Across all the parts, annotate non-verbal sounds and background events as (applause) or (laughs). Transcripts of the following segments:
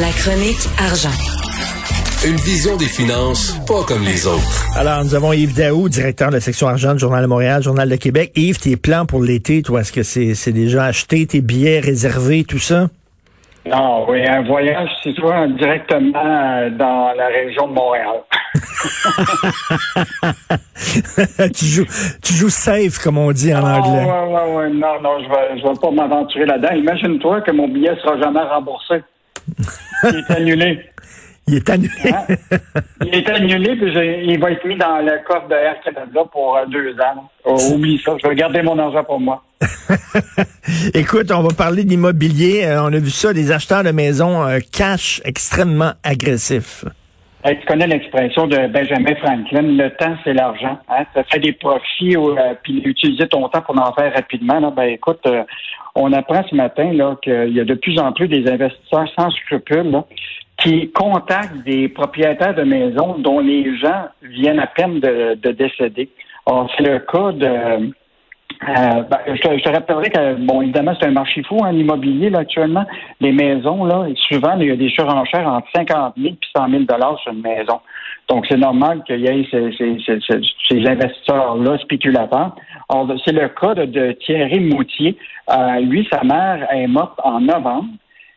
La chronique argent. Une vision des finances pas comme les autres. Alors, nous avons Yves Daou, directeur de la section argent du Journal de Montréal, Journal de Québec. Yves, tes plans pour l'été, toi, est-ce que c'est déjà acheté, tes billets réservés, tout ça? Non, oui, un voyage, c'est toi directement euh, dans la région de Montréal. (laughs) tu joues tu joues safe, comme on dit en Ah, anglais. ouais, ouais, ouais. Non, non, je vais, je vais pas m'aventurer là-dedans. Imagine-toi que mon billet sera jamais remboursé. Il est annulé. (laughs) Il est annulé. Hein? Il est annulé, puis il va être mis dans le coffre de Air Canada pour euh, deux ans. Oh, oublie ça, je vais garder mon argent pour moi. (laughs) Écoute, on va parler d'immobilier. Euh, on a vu ça, des acheteurs de maisons euh, cash extrêmement agressifs. Tu connais l'expression de Benjamin Franklin, le temps, c'est l'argent. Hein? Ça fait des profits, euh, puis utiliser ton temps pour en faire rapidement. Là, ben écoute, euh, on apprend ce matin là qu'il y a de plus en plus des investisseurs sans scrupules là, qui contactent des propriétaires de maisons dont les gens viennent à peine de, de décéder. C'est le cas de euh, ben, je, te, je te rappellerai que, bon, évidemment, c'est un marché fou en immobilier, là, actuellement. Les maisons, là, souvent, il y a des surenchères entre 50 000 et 100 000 sur une maison. Donc, c'est normal qu'il y ait ces, ces, ces, ces- investisseurs-là spéculateurs. C'est le cas de, de Thierry Moutier. Euh, lui, sa mère est morte en novembre.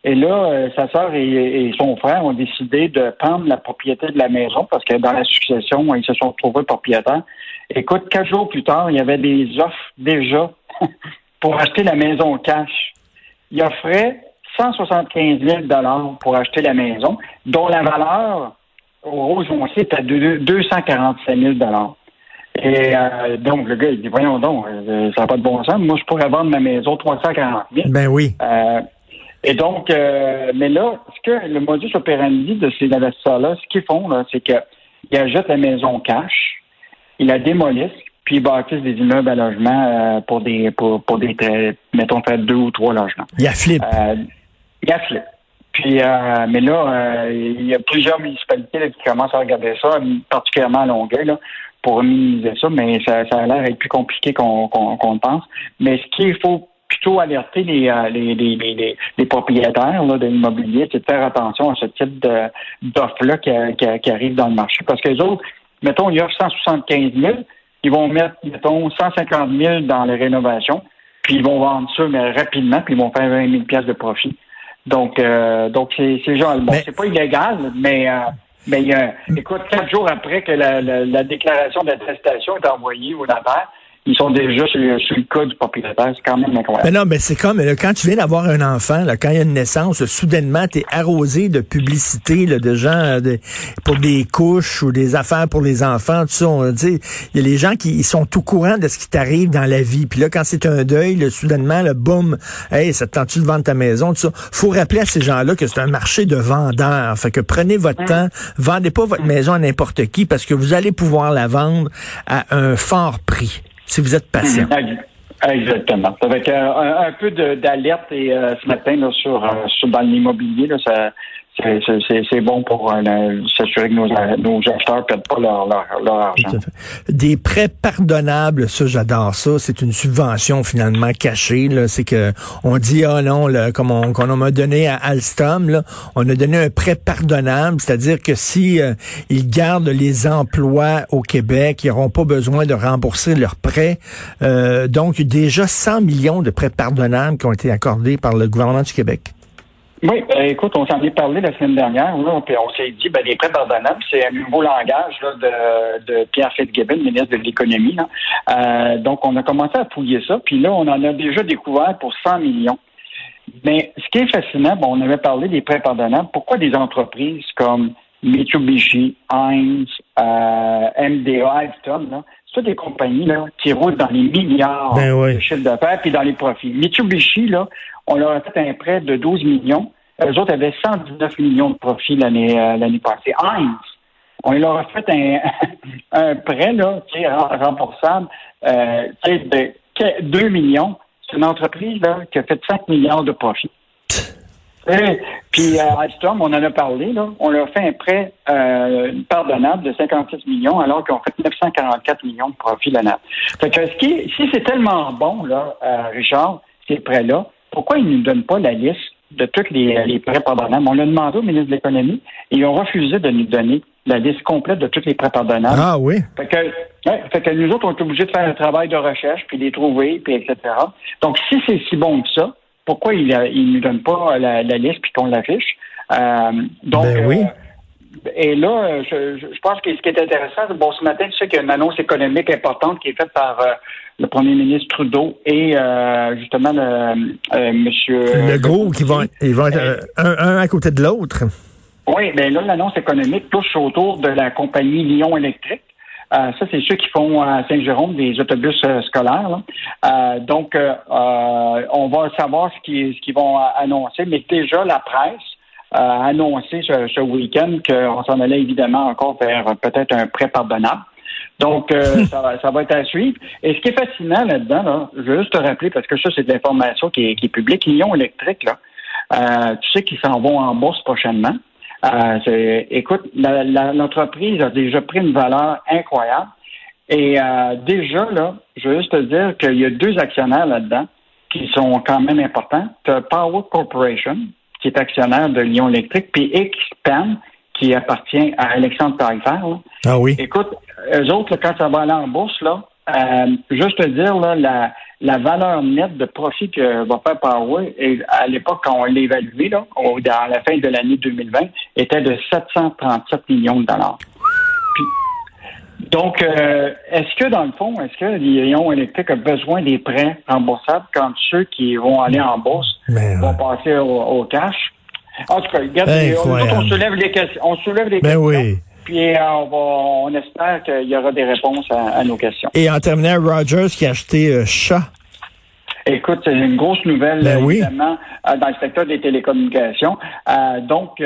Et là, euh, sa sœur et, et son frère ont décidé de prendre la propriété de la maison parce que dans la succession, ils se sont retrouvés propriétaires. Écoute, quatre jours plus tard, il y avait des offres déjà (laughs) pour acheter la maison cash. Il offrait 175 000 pour acheter la maison, dont la valeur au Rouge Foncier était de 245 000 Et euh, donc, le gars, il dit, voyons donc, euh, ça n'a pas de bon sens. Moi, je pourrais vendre ma maison 340 000. Ben oui. Euh, et donc, mais là, ce que le modus operandi de ces investisseurs-là, ce qu'ils font, là, c'est qu'ils achètent la maison cash, ils la démolissent, puis ils bâtissent des immeubles à logement euh, pour des, pour, pour des, mettons, faire deux ou trois logements. Il y a flip. Euh, il y a flip. Puis, euh, mais là, euh, il y a plusieurs municipalités là, qui commencent à regarder ça, particulièrement à Longueuil, là, pour minimiser ça, mais ça, ça a l'air être plus compliqué qu'on le pense. Mais ce qu'il faut plutôt alerter les, les, les, les, propriétaires là, de l'immobilier, c'est de faire attention à ce type d'offres-là qui, qui, qui arrivent dans le marché. Parce que les autres, mettons, ils offrent 175 000, ils vont mettre, mettons, 150 000 dans les rénovations, puis ils vont vendre ça mais rapidement, puis ils vont faire 20 000 pièces de profit. Donc, euh, donc c'est c'est genre, bon, Mais- c'est pas illégal, mais, euh, mais il y a- écoute, quatre jours après que la, la, la déclaration d'attestation est envoyée au notaire, ils sont déjà sur, le- sur le cas du propriétaire. C'est quand même incroyable. Ben non, mais c'est comme là, quand tu viens d'avoir un enfant, là, quand il y a une naissance, soudainement, tu es arrosé de publicité là, de gens euh, de- pour des couches ou des affaires pour les enfants, tout ça. On dit, il y a les gens qui ils sont au courant de ce qui t'arrive dans la vie. Puis là, quand c'est un deuil, là, soudainement, le boum, hey, ça te tente-tu de vendre ta maison, tout ça? Faut rappeler à ces gens-là que c'est un marché de vendeurs. Fait que prenez votre temps, vendez pas votre maison à n'importe qui parce que vous allez pouvoir la vendre à un fort prix si vous êtes patient. Ex- Exactement. Avec euh, un, peu d'alerte et euh, ce matin là, sur, euh, sur dans l'immobilier, ça c'est- bon pour euh, s'assurer que nos, nos acheteurs ne perdent pas leur, leur, leur argent. Tout à fait. Des prêts pardonnables, ça j'adore ça. C'est une subvention finalement cachée. C'est que on dit ah non, là, comme on, qu'on m'a donné à Alstom, là, on a donné un prêt pardonnable, c'est-à-dire que si euh, ils gardent les emplois au Québec, ils n'auront pas besoin de rembourser leurs prêts. Euh, donc déjà 100 millions de prêts pardonnables qui ont été accordés par le gouvernement du Québec. Oui, ben, écoute, on s'en est parlé la semaine dernière, là, puis on s'est dit, ben, les prêts pardonnables, c'est un nouveau langage là, de, de Pierre Fitzgibbon, ministre de l'Économie. Euh, donc, on a commencé à fouiller ça, puis là, on en a déjà découvert pour 100 millions. Mais ce qui est fascinant, bon, on avait parlé des prêts pardonnables. Pourquoi des entreprises comme Mitsubishi, Heinz, euh, MDA, Alstom, là, c'est toutes des compagnies là, qui roulent dans les milliards Ben oui. de chiffre d'affaires puis dans les profits. Mitsubishi, là, on leur a fait un prêt de 12 millions. Eux autres avaient 119 millions de profits l'année euh, l'année passée. Heinz, on leur a fait un, (laughs) un prêt là, qui est rem- remboursable euh, de que- 2 millions. C'est une entreprise là, qui a fait 5 milliards de profits. (laughs) Et, puis euh, Alstom, on en a parlé, là, on leur a fait un prêt euh, pardonnable de 56 millions alors qu'ils ont fait 944 millions de profits l'année. Fait que ce qui, si c'est tellement bon, là, euh, Richard, ces prêts-là, pourquoi ils ne nous donnent pas la liste de tous les, prêts pardonnables. On l'a demandé au ministre de l'Économie et ils ont refusé de nous donner la liste complète de tous les prêts pardonnables. Ah oui? Fait que, fait que nous autres, on est obligés de faire un travail de recherche, puis les trouver, puis etc. Donc, si c'est si bon que ça, pourquoi ils ne nous donnent pas la, liste puis qu'on l'affiche? Euh, donc, ben oui. Euh, et là, je, je, pense que ce qui est intéressant, bon, ce matin, tu sais qu'il y a une annonce économique importante qui est faite par euh, le premier ministre Trudeau et euh, justement le, euh, monsieur le gros qui vont ils vont être euh, un, à côté de l'autre. Oui, mais là l'annonce économique touche autour de la compagnie Lyon Électrique. ça, c'est ceux qui font à Saint-Jérôme des autobus scolaires. donc, on va savoir ce qu'ils vont annoncer, mais déjà la presse a annoncé ce, ce week-end qu'on s'en allait évidemment encore vers peut-être un prêt pardonnable. Donc, euh, (laughs) ça, va, ça va être à suivre. Et ce qui est fascinant là-dedans, là, je veux juste te rappeler, parce que ça, c'est de l'information qui est, qui est publique. Lyon électrique, là, euh, tu sais qu'ils s'en vont en bourse prochainement. Euh, écoute, l'entreprise a déjà pris une valeur incroyable. Et déjà, là, je veux juste te dire qu'il y a deux actionnaires là-dedans qui sont quand même importants. Tu as Power Corporation, qui est actionnaire de Lyon Électrique, puis Xpan, qui appartient à Alexandre Taillefer. Ah oui. Écoute, eux autres, quand ça va aller en bourse, là, euh, juste te dire, là, la, la valeur nette de profit que va faire Power, et à l'époque, quand on l'a évalué, là, dans la fin de l'année 2020, était de 737 millions de dollars. Donc, euh, est-ce que, dans le fond, est-ce que Lyon Électrique a besoin des prêts remboursables quand ceux qui vont aller en bourse vont passer au, cash? En tout cas, regarde, on, soulève les questions. On soulève les ben Oui. Puis euh, on, va, on espère qu'il y aura des réponses à, nos questions. Et en terminant, Rogers qui a acheté euh, Chat. Écoute, c'est une grosse nouvelle, ben évidemment, euh, dans le secteur des télécommunications. donc,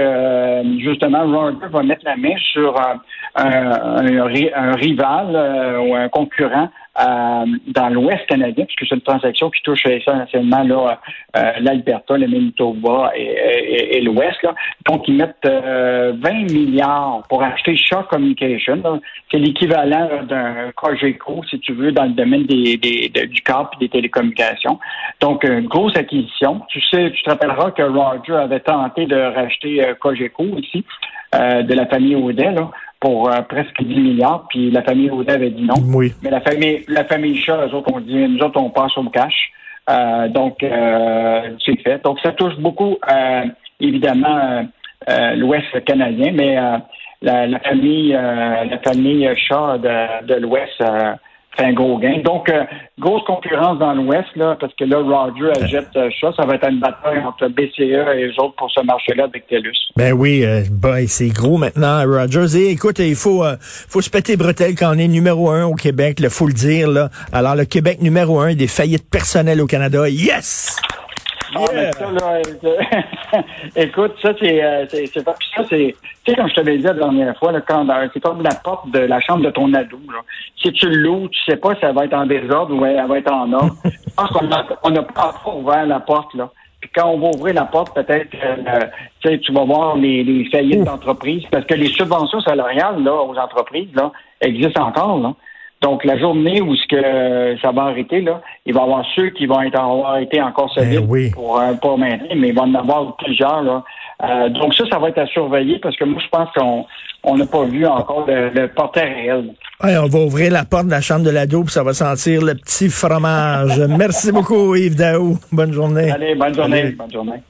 justement, Rogers va mettre la main sur un, un, rival ou un concurrent euh, dans l'Ouest canadien, puisque c'est une transaction qui touche essentiellement là, euh, l'Alberta, le Manitoba et, l'Ouest. Donc, ils mettent 20 euh, milliards pour acheter Shaw Communication. C'est l'équivalent d'un Cogeco, si tu veux, dans le domaine des, du câble et des télécommunications. Donc, une grosse acquisition. Tu sais, tu te rappelleras que Roger avait tenté de racheter Cogeco ici, de la famille Audet, là pour euh, presque 10 milliards, puis la famille Audet avait dit non. Oui. Mais la famille, la famille Chat, eux autres ont dit, nous autres, on passe au cash. Euh, donc, euh, c'est fait. Donc, ça touche beaucoup, évidemment, l'Ouest canadien, mais la, la, famille, la famille Chat de, de l'Ouest fait un gros gain. Donc, euh, grosse concurrence dans l'Ouest, là, parce que là, Roger achète euh, ça. Ça va être une bataille entre BCE et les autres pour ce marché-là avec TELUS. Ben oui, euh, c'est gros maintenant, Rogers. Et écoute, il faut, euh, faut se péter bretelles quand on est numéro un au Québec, il faut le dire. Là. Alors, le Québec numéro un des faillites personnelles au Canada. Yes! Ah, ça, là, (laughs) écoute, ça, c'est, euh, c'est, c'est, ça, c'est, tu sais, comme je t'avais dit la dernière fois, là, quand, euh, c'est comme la porte de la chambre de ton ado, là. Si tu loues, tu sais pas si elle va être en désordre ou elle va être en ordre. (laughs) je pense qu'on a, on n'a pas ouvert la porte, là. Puis quand on va ouvrir la porte, peut-être euh, sais, tu vas voir les, les faillites d'entreprises, parce que les subventions salariales là, aux entreprises là, existent encore. Là. Donc, la journée où ce que ça va arrêter, là, il va y avoir ceux qui vont être, avoir été encore ben solides pour, euh, pour maintenir, mais il va en avoir plusieurs. Là. Euh, donc, ça, ça va être à surveiller parce que moi, je pense qu'on on n'a pas vu encore le, le réel. Ouais, on va ouvrir la porte de la chambre de l'ado, puis ça va sentir le petit fromage. (laughs) Merci beaucoup, Yves Daou. Bonne journée. Allez, bonne journée. Bonne journée.